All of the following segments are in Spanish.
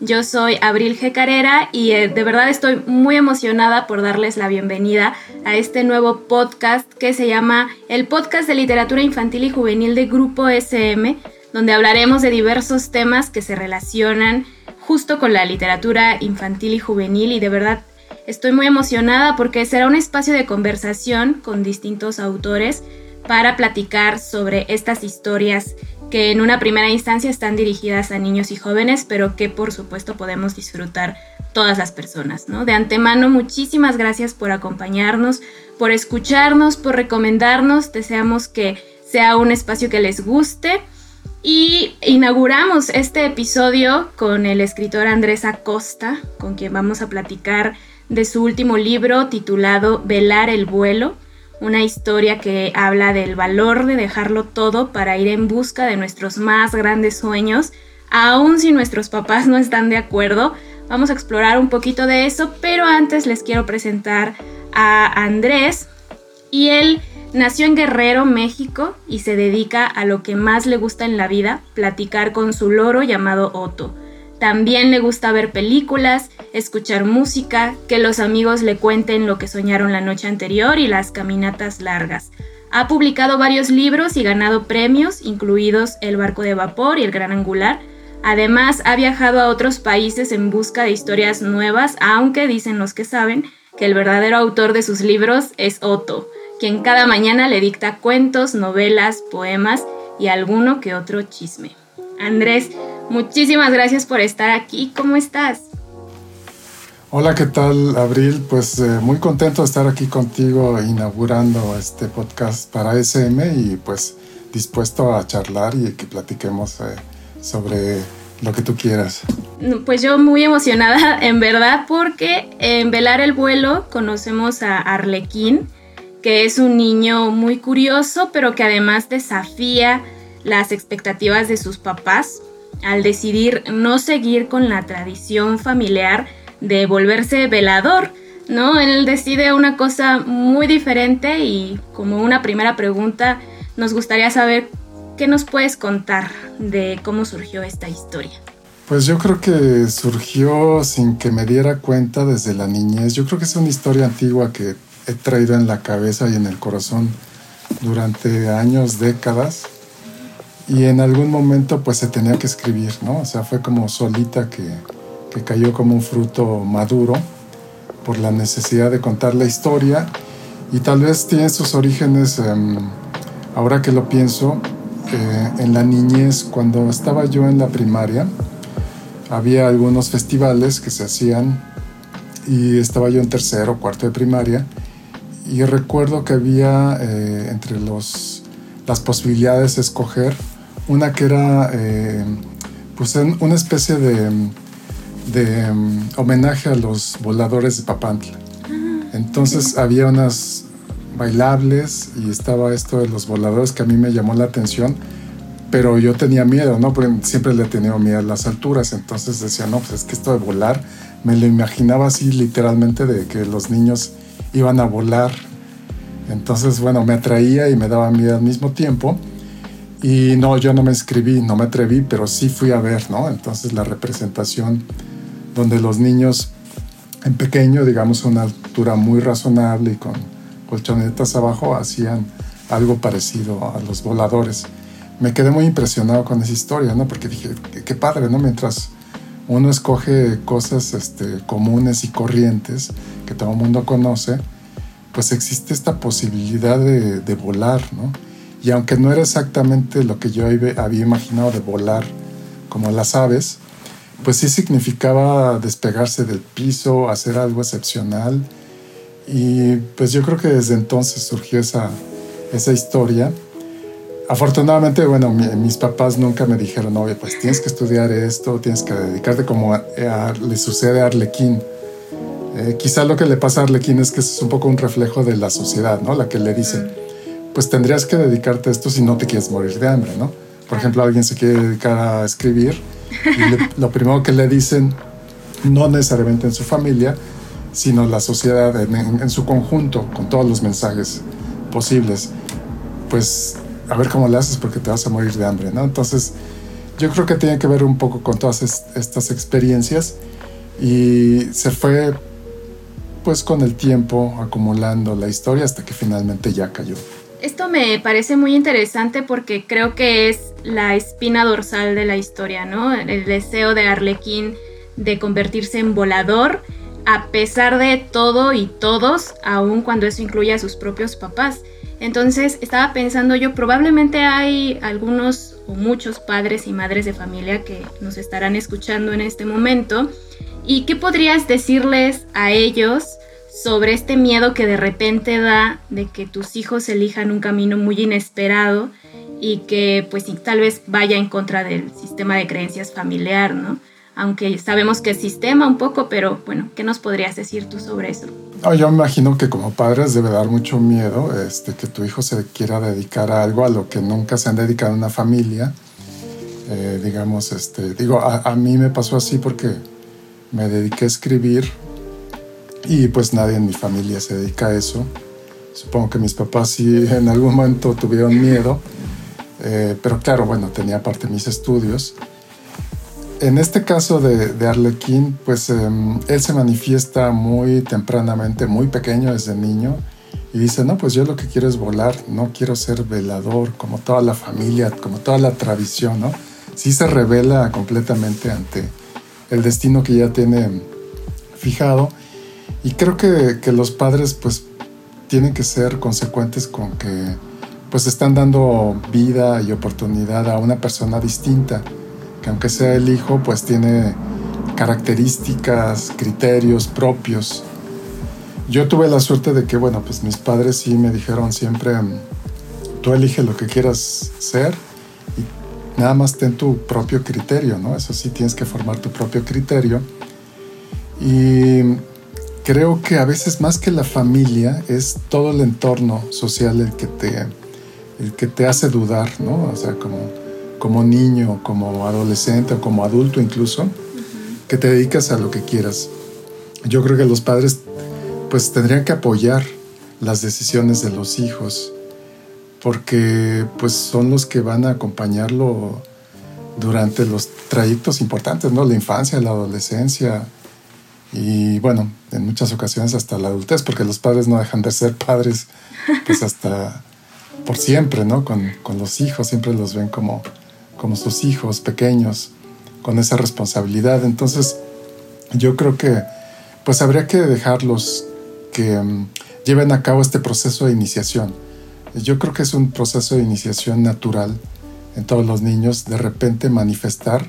Yo soy Abril G. Carrera y eh, de verdad estoy muy emocionada por darles la bienvenida a este nuevo podcast que se llama el Podcast de Literatura Infantil y Juvenil de Grupo SM, donde hablaremos de diversos temas que se relacionan justo con la literatura infantil y juvenil y de verdad estoy muy emocionada porque será un espacio de conversación con distintos autores para platicar sobre estas historias que en una primera instancia están dirigidas a niños y jóvenes, pero que por supuesto podemos disfrutar todas las personas, ¿no? De antemano, muchísimas gracias por acompañarnos, por escucharnos, por recomendarnos. Deseamos que sea un espacio que les guste. Y inauguramos este episodio con el escritor Andrés Acosta, con quien vamos a platicar de su último libro titulado Velar el vuelo una historia que habla del valor de dejarlo todo para ir en busca de nuestros más grandes sueños, aun si nuestros papás no están de acuerdo. Vamos a explorar un poquito de eso, pero antes les quiero presentar a Andrés y él nació en Guerrero, México y se dedica a lo que más le gusta en la vida, platicar con su loro llamado Otto. También le gusta ver películas, escuchar música, que los amigos le cuenten lo que soñaron la noche anterior y las caminatas largas. Ha publicado varios libros y ganado premios, incluidos El barco de vapor y El gran angular. Además, ha viajado a otros países en busca de historias nuevas, aunque dicen los que saben que el verdadero autor de sus libros es Otto, quien cada mañana le dicta cuentos, novelas, poemas y alguno que otro chisme. Andrés, muchísimas gracias por estar aquí. ¿Cómo estás? Hola, ¿qué tal, Abril? Pues eh, muy contento de estar aquí contigo inaugurando este podcast para SM y pues dispuesto a charlar y que platiquemos eh, sobre lo que tú quieras. Pues yo muy emocionada, en verdad, porque en Velar el Vuelo conocemos a Arlequín, que es un niño muy curioso, pero que además desafía las expectativas de sus papás al decidir no seguir con la tradición familiar de volverse velador, ¿no? Él decide una cosa muy diferente y como una primera pregunta nos gustaría saber qué nos puedes contar de cómo surgió esta historia. Pues yo creo que surgió sin que me diera cuenta desde la niñez. Yo creo que es una historia antigua que he traído en la cabeza y en el corazón durante años, décadas y en algún momento pues se tenía que escribir, ¿no? O sea, fue como solita que, que cayó como un fruto maduro por la necesidad de contar la historia y tal vez tiene sus orígenes, em, ahora que lo pienso, eh, en la niñez, cuando estaba yo en la primaria, había algunos festivales que se hacían y estaba yo en tercero cuarto de primaria y recuerdo que había eh, entre los, las posibilidades de escoger una que era eh, pues una especie de, de um, homenaje a los voladores de Papantla. Ah, Entonces había unas bailables y estaba esto de los voladores que a mí me llamó la atención, pero yo tenía miedo, ¿no? Porque siempre le he tenido miedo a las alturas, entonces decía, no, pues es que esto de volar, me lo imaginaba así literalmente de que los niños iban a volar. Entonces, bueno, me atraía y me daba miedo al mismo tiempo. Y no, yo no me inscribí, no me atreví, pero sí fui a ver, ¿no? Entonces la representación donde los niños en pequeño, digamos a una altura muy razonable y con colchonetas abajo, hacían algo parecido a los voladores. Me quedé muy impresionado con esa historia, ¿no? Porque dije, qué padre, ¿no? Mientras uno escoge cosas este, comunes y corrientes que todo el mundo conoce, pues existe esta posibilidad de, de volar, ¿no? Y aunque no era exactamente lo que yo había imaginado de volar como las aves, pues sí significaba despegarse del piso, hacer algo excepcional. Y pues yo creo que desde entonces surgió esa, esa historia. Afortunadamente, bueno, mis papás nunca me dijeron, oye, pues tienes que estudiar esto, tienes que dedicarte como le sucede a Arlequín. Eh, quizá lo que le pasa a Arlequín es que es un poco un reflejo de la sociedad, ¿no? La que le dice, pues tendrías que dedicarte a esto si no te quieres morir de hambre, ¿no? Por ejemplo, alguien se quiere dedicar a escribir y lo primero que le dicen, no necesariamente en su familia, sino la sociedad en, su conjunto, con todos los mensajes posibles, pues a ver cómo le haces porque te vas a morir de hambre, ¿no? Entonces, yo creo que tiene que ver un poco con todas estas experiencias y se fue pues con el tiempo acumulando la historia hasta que finalmente ya cayó. Esto me parece muy interesante porque creo que es la espina dorsal de la historia, ¿no? El deseo de Arlequín de convertirse en volador a pesar de todo y todos, aun cuando eso incluye a sus propios papás. Entonces estaba pensando yo, probablemente hay algunos o muchos padres y madres de familia que nos estarán escuchando en este momento. ¿Y qué podrías decirles a ellos sobre este miedo que de repente da de que tus hijos elijan un camino muy inesperado y que pues tal vez vaya en contra del sistema de creencias familiar, ¿no? Aunque sabemos que es sistema un poco, pero bueno, ¿qué nos podrías decir tú sobre eso? yo me imagino que como padres debe dar mucho miedo este, que tu hijo se quiera dedicar a algo a lo que nunca se han dedicado en una familia. Eh, digamos, este, digo, a mí me pasó así porque me dediqué a escribir y pues nadie en mi familia se dedica a eso. Supongo que mis papás sí en algún momento tuvieron miedo, eh, pero claro, bueno, tenía aparte mis estudios. En este caso de, de Arlequín, pues em, él se manifiesta muy tempranamente, muy pequeño desde niño, y dice, no, pues yo lo que quiero es volar, no quiero ser velador, como toda la familia, como toda la tradición, ¿no? Sí se revela completamente ante el destino que ya tiene fijado y creo que, que, los padres pues tienen que ser consecuentes con que pues están dando vida y oportunidad a una persona distinta, que aunque sea el hijo pues tiene características, criterios propios. Yo tuve la suerte de que bueno pues mis padres sí me dijeron siempre tú elige lo que quieras ser y nada más ten tu propio criterio, ¿no? Eso sí tienes que formar tu propio criterio. Y creo que a veces más que la familia es todo el entorno social el que te, el que te hace dudar, ¿no? O sea, como, como niño, como adolescente o como adulto incluso, que te dedicas a lo que quieras. Yo creo que los padres pues tendrían que apoyar las decisiones de los hijos porque pues son los que van a acompañarlo durante los trayectos importantes, ¿no? La infancia, la adolescencia, y bueno, en muchas ocasiones hasta la adultez, porque los padres no dejan de ser padres, pues hasta por siempre, ¿no? Con, con los hijos, siempre los ven como, como sus hijos pequeños, con esa responsabilidad. Entonces, yo creo que pues habría que dejarlos que um, lleven a cabo este proceso de iniciación. Yo creo que es un proceso de iniciación natural en todos los niños, de repente manifestar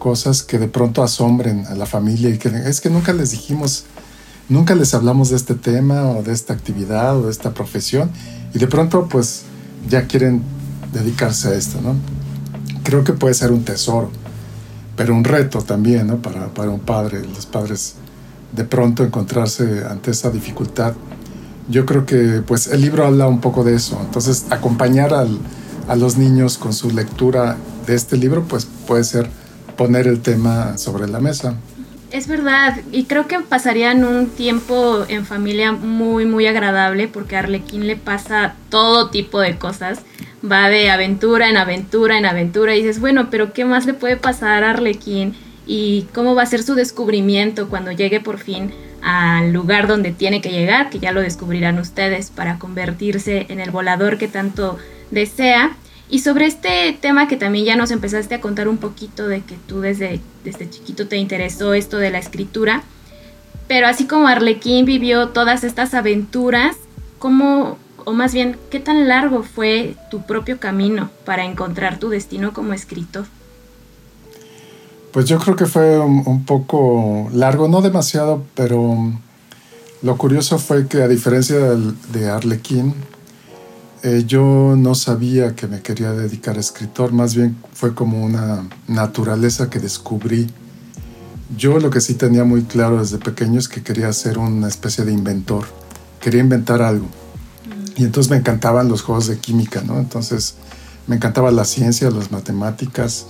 cosas que de pronto asombren a la familia y que es que nunca les dijimos, nunca les hablamos de este tema o de esta actividad o de esta profesión y de pronto pues ya quieren dedicarse a esto, ¿no? Creo que puede ser un tesoro, pero un reto también, ¿no? Para, para un padre, los padres de pronto encontrarse ante esa dificultad. Yo creo que pues el libro habla un poco de eso, entonces acompañar al, a los niños con su lectura de este libro pues puede ser poner el tema sobre la mesa. Es verdad, y creo que pasarían un tiempo en familia muy, muy agradable porque a Arlequín le pasa todo tipo de cosas. Va de aventura en aventura en aventura y dices, bueno, pero ¿qué más le puede pasar a Arlequín? ¿Y cómo va a ser su descubrimiento cuando llegue por fin al lugar donde tiene que llegar? Que ya lo descubrirán ustedes para convertirse en el volador que tanto desea. Y sobre este tema que también ya nos empezaste a contar un poquito de que tú desde, desde chiquito te interesó esto de la escritura, pero así como Arlequín vivió todas estas aventuras, ¿cómo, o más bien, qué tan largo fue tu propio camino para encontrar tu destino como escritor? Pues yo creo que fue un, poco largo, no demasiado, pero lo curioso fue que a diferencia de, de Arlequín, eh, yo no sabía que me quería dedicar a escritor, más bien fue como una naturaleza que descubrí Yo lo que sí tenía muy claro desde pequeño es que quería ser una especie de inventor, quería inventar algo. Y entonces me encantaban los juegos de química, ¿no? Entonces me encantaba la ciencia, las matemáticas,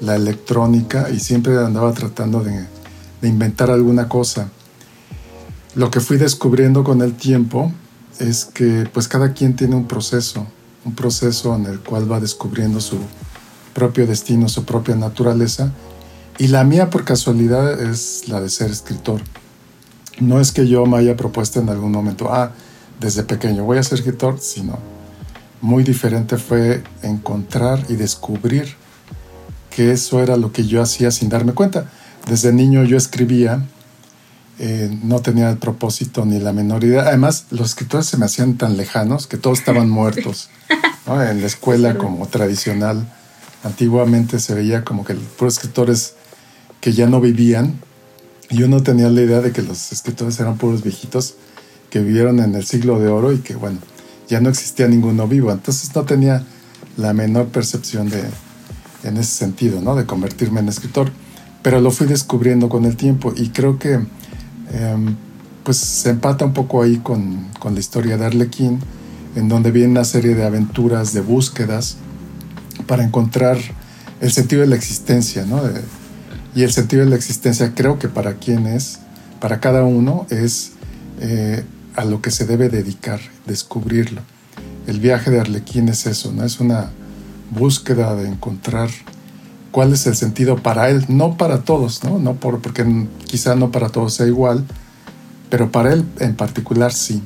la electrónica y siempre andaba tratando de, de inventar alguna cosa. Lo que fui descubriendo con el tiempo es que pues cada quien tiene un proceso, un proceso en el cual va descubriendo su propio destino, su propia naturaleza. Y la mía por casualidad es la de ser escritor. No es que yo me haya propuesto en algún momento, ah, desde pequeño voy a ser escritor, sino muy diferente fue encontrar y descubrir que eso era lo que yo hacía sin darme cuenta. Desde niño yo escribía eh, no tenía el propósito ni la menor idea. Además, los escritores se me hacían tan lejanos que todos estaban muertos. En la escuela como tradicional, antiguamente se veía como que los escritores que ya no vivían y uno tenía la idea de que los escritores eran puros viejitos que vivieron en el siglo de oro y que, bueno, ya no existía ninguno vivo. Entonces no tenía la menor percepción de, en ese sentido, ¿no? De convertirme en escritor. Pero lo fui descubriendo con el tiempo y creo que Em, pues se empata un poco ahí con, con, la historia de Arlequín, en donde viene una serie de aventuras, de búsquedas, para encontrar el sentido de la existencia, ¿no? y el sentido de la existencia creo que para quien es, para cada uno, es eh, a lo que se debe dedicar, descubrirlo. El viaje de Arlequín es eso, ¿no? Es una búsqueda de encontrar cuál es el sentido para él, no para todos, ¿no? no por, porque quizá no para todos sea igual, pero para él en particular sí.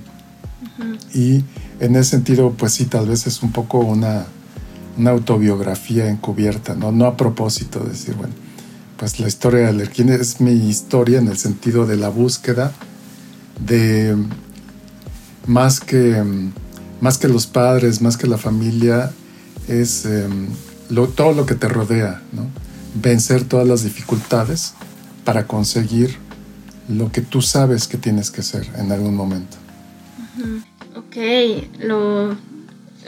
Y en ese sentido, pues sí, tal vez es un poco una, una autobiografía encubierta, ¿no? no a propósito de decir, bueno, pues la historia de Alerquín es mi historia en el sentido de la búsqueda de más que, más que los padres, más que la familia, es em, todo lo que te rodea, ¿no? vencer todas las dificultades para conseguir lo que tú sabes que tienes que hacer en algún momento. Ok, lo,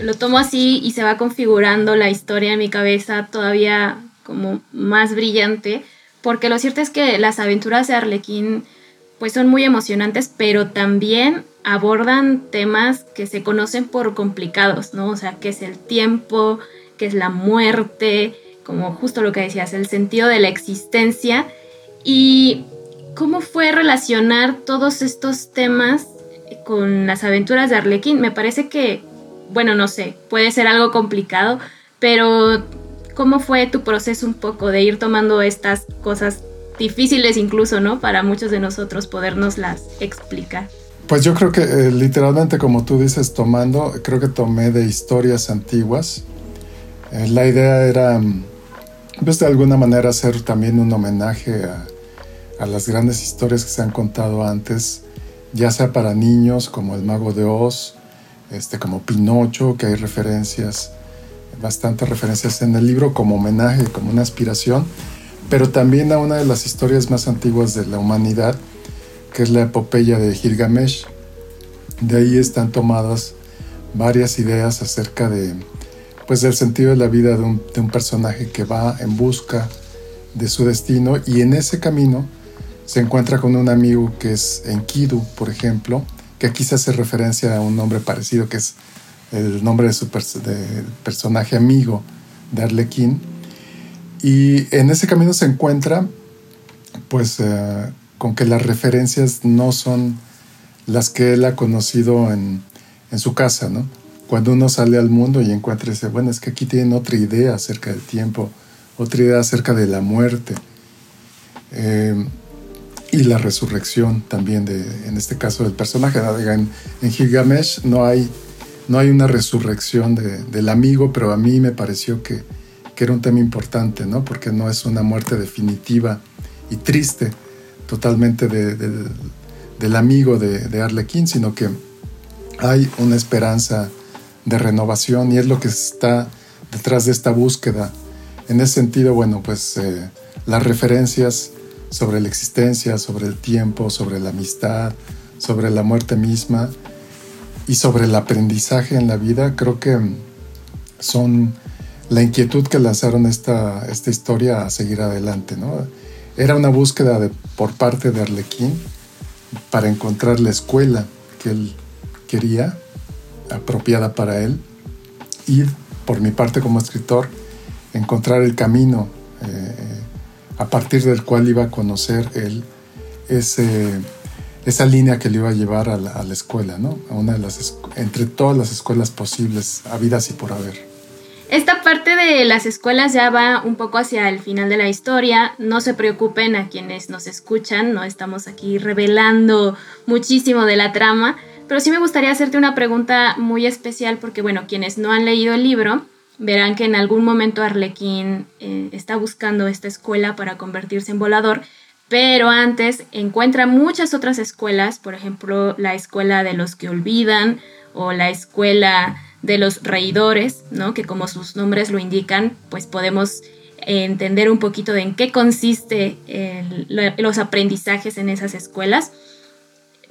lo tomo así y se va configurando la historia en mi cabeza todavía como más brillante, porque lo cierto es que las aventuras de Arlequín pues son muy emocionantes, pero también abordan temas que se conocen por complicados, ¿no? O sea, que es el tiempo, que es la muerte, como justo lo que decías, el sentido de la existencia y cómo fue relacionar todos estos temas con las aventuras de Arlequín. Me parece que, bueno, no sé, puede ser algo complicado, pero ¿cómo fue tu proceso un poco de ir tomando estas cosas difíciles incluso, ¿no? Para muchos de nosotros podernoslas explicar. Pues yo creo que eh, literalmente como tú dices, tomando, creo que tomé de historias antiguas eh, la idea era, pues de alguna manera, hacer también un homenaje a, las grandes historias que se han contado antes, ya sea para niños como El Mago de Oz, este, como Pinocho, que hay referencias, bastantes referencias en el libro como homenaje, como una aspiración, pero también a una de las historias más antiguas de la humanidad, que es la epopeya de Gilgamesh. De ahí están tomadas varias ideas acerca de pues del sentido de la vida de un, personaje que va en busca de su destino y en ese camino se encuentra con un amigo que es Enkidu, por ejemplo, que aquí se hace referencia a un nombre parecido que es el nombre de su personaje amigo de Arlequín. Y en ese camino se encuentra pues eh, con que las referencias no son las que él ha conocido en, en su casa, ¿no? Cuando uno sale al mundo y encuentra bueno, es que aquí tienen otra idea acerca del tiempo, otra idea acerca de la muerte eh, y la resurrección también, de, en este caso del personaje. En, en Gilgamesh no hay, no hay una resurrección del amigo, pero a mí me pareció que, que era un tema importante, ¿no? porque no es una muerte definitiva y triste totalmente del amigo de, de Arlequín, sino que hay una esperanza de renovación y es lo que está detrás de esta búsqueda. En ese sentido, bueno, pues eh, las referencias sobre la existencia, sobre el tiempo, sobre la amistad, sobre la muerte misma y sobre el aprendizaje en la vida, creo que son la inquietud que lanzaron esta, esta historia a seguir adelante. ¿no? Era una búsqueda de, por parte de Arlequín para encontrar la escuela que él quería, apropiada para él, y por mi parte como escritor, encontrar el camino eh, a partir del cual iba a conocer él ese, esa línea que le iba a llevar a la, escuela, ¿no? A una de las, entre todas las escuelas posibles, habidas y por haber. Esta parte de las escuelas ya va un poco hacia el final de la historia. No se preocupen a quienes nos escuchan, no estamos aquí revelando muchísimo de la trama, pero sí me gustaría hacerte una pregunta muy especial porque, bueno, quienes no han leído el libro verán que en algún momento Arlequín eh, está buscando esta escuela para convertirse en volador, pero antes encuentra muchas otras escuelas, por ejemplo, la escuela de los que olvidan o la escuela de los reidores, ¿no? que como sus nombres lo indican, pues podemos entender un poquito de en qué consiste los aprendizajes en esas escuelas.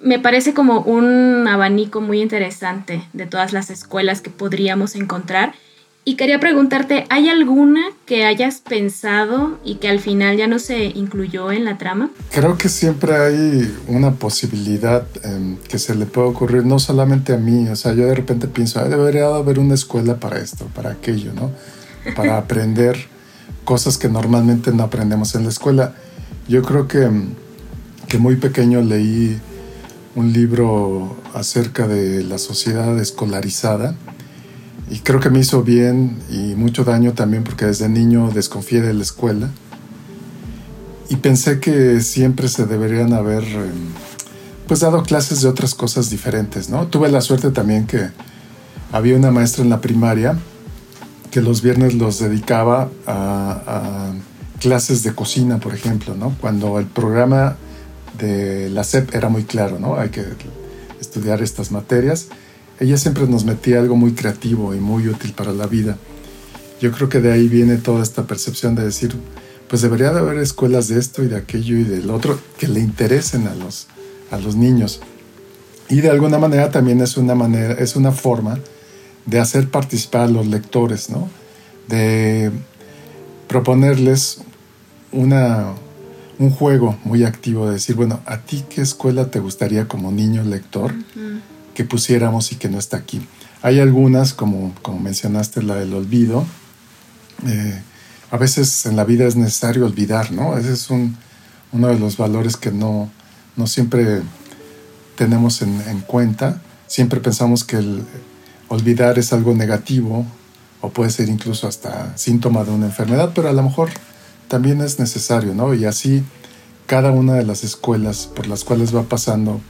Me parece como un abanico muy interesante de todas las escuelas que podríamos encontrar. Y quería preguntarte, ¿hay alguna que hayas pensado y que al final ya no se incluyó en la trama? Creo que siempre hay una posibilidad em, que se le puede ocurrir, no solamente a mí, o sea, yo de repente pienso, debería haber una escuela para esto, para aquello, ¿no? Para aprender cosas que normalmente no aprendemos en la escuela. Yo creo que, em, que muy pequeño leí un libro acerca de la sociedad escolarizada y creo que me hizo bien y mucho daño también porque desde niño desconfié de la escuela. Y pensé que siempre se deberían haber em, pues dado clases de otras cosas diferentes, ¿no? Tuve la suerte también que había una maestra en la primaria que los viernes los dedicaba a, clases de cocina, por ejemplo, ¿no? Cuando el programa de la SEP era muy claro, ¿no? Hay que estudiar estas materias ella siempre nos metía algo muy creativo y muy útil para la vida. Yo creo que de ahí viene toda esta percepción de decir, pues debería de haber escuelas de esto y de aquello y del otro que le interesen a los, a los niños. Y de alguna manera también es una manera, es una forma de hacer participar a los lectores, ¿no? De proponerles una, un juego muy activo, de decir, bueno, ¿a ti qué escuela te gustaría como niño lector? que pusiéramos y que no está aquí. Hay algunas, como, como mencionaste, la del olvido. Eh, a veces en la vida es necesario olvidar, ¿no? Ese es un, uno de los valores que no, no siempre tenemos en, en, cuenta. Siempre pensamos que el olvidar es algo negativo o puede ser incluso hasta síntoma de una enfermedad, pero a lo mejor también es necesario, ¿no? Y así cada una de las escuelas por las cuales va pasando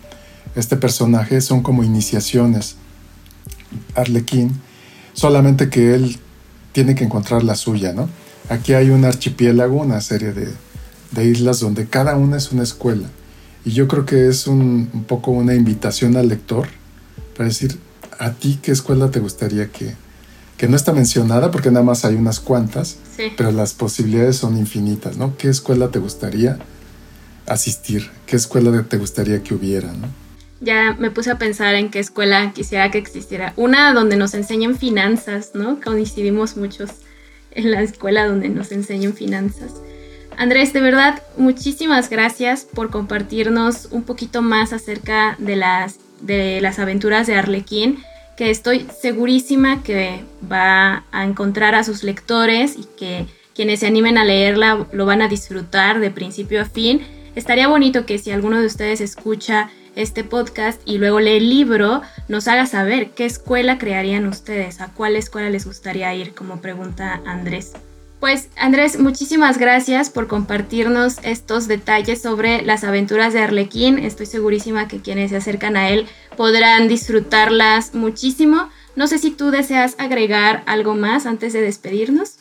este personaje son como iniciaciones. Arlequín, solamente que él tiene que encontrar la suya, ¿no? Aquí hay un archipiélago, una serie de, islas donde cada una es una escuela. Y yo creo que es un, poco una invitación al lector para decir, ¿a ti qué escuela te gustaría que, que no está mencionada porque nada más hay unas cuantas, pero las posibilidades son infinitas, ¿no? ¿Qué escuela te gustaría asistir? ¿Qué escuela te gustaría que hubiera, ¿no? ya me puse a pensar en qué escuela quisiera que existiera. Una donde nos enseñen finanzas, ¿no? Coincidimos muchos en la escuela donde nos enseñan finanzas. Andrés, de verdad, muchísimas gracias por compartirnos un poquito más acerca de las, de las aventuras de Arlequín, que estoy segurísima que va a encontrar a sus lectores y que quienes se animen a leerla lo van a disfrutar de principio a fin. Estaría bonito que si alguno de ustedes escucha este podcast y luego lee el libro, nos haga saber qué escuela crearían ustedes, a cuál escuela les gustaría ir, como pregunta Andrés. Pues Andrés, muchísimas gracias por compartirnos estos detalles sobre las aventuras de Arlequín. Estoy segurísima que quienes se acercan a él podrán disfrutarlas muchísimo. No sé si tú deseas agregar algo más antes de despedirnos.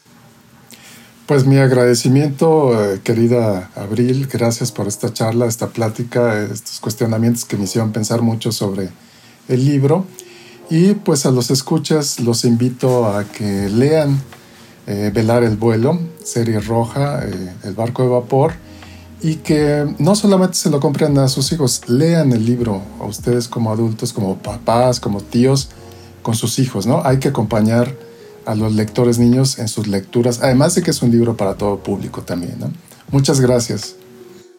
Pues mi agradecimiento, eh, querida Abril, gracias por esta charla, esta plática, estos cuestionamientos que me hicieron pensar mucho sobre el libro. Y pues a los escuchas los invito a que lean eh, Velar el vuelo, serie roja, eh, El barco de vapor, y que no solamente se lo compren a sus hijos, lean el libro a ustedes como adultos, como papás, como tíos, con sus hijos, ¿no? Hay que acompañar a los lectores niños en sus lecturas, además de que es un libro para todo público también. Muchas gracias.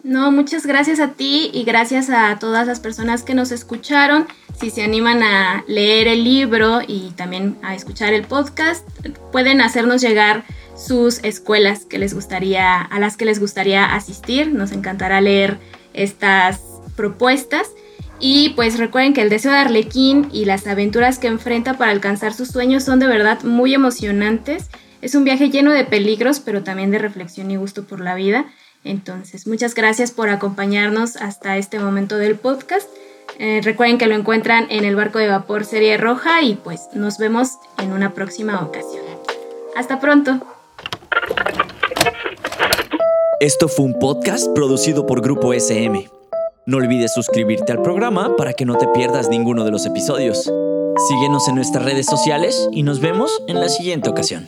No, muchas gracias a ti y gracias a todas las personas que nos escucharon. Si se animan a leer el libro y también a escuchar el podcast, pueden hacernos llegar sus escuelas que les gustaría, a las que les gustaría asistir. Nos encantará leer estas propuestas. Y pues recuerden que el deseo de Arlequín y las aventuras que enfrenta para alcanzar sus sueños son de verdad muy emocionantes. Es un viaje lleno de peligros, pero también de reflexión y gusto por la vida. Entonces, muchas gracias por acompañarnos hasta este momento del podcast. Eh, recuerden que lo encuentran en el barco de vapor serie roja y pues nos vemos en una próxima ocasión. Hasta pronto. Esto fue un podcast producido por Grupo SM. No olvides suscribirte al programa para que no te pierdas ninguno de los episodios. Síguenos en nuestras redes sociales y nos vemos en la siguiente ocasión.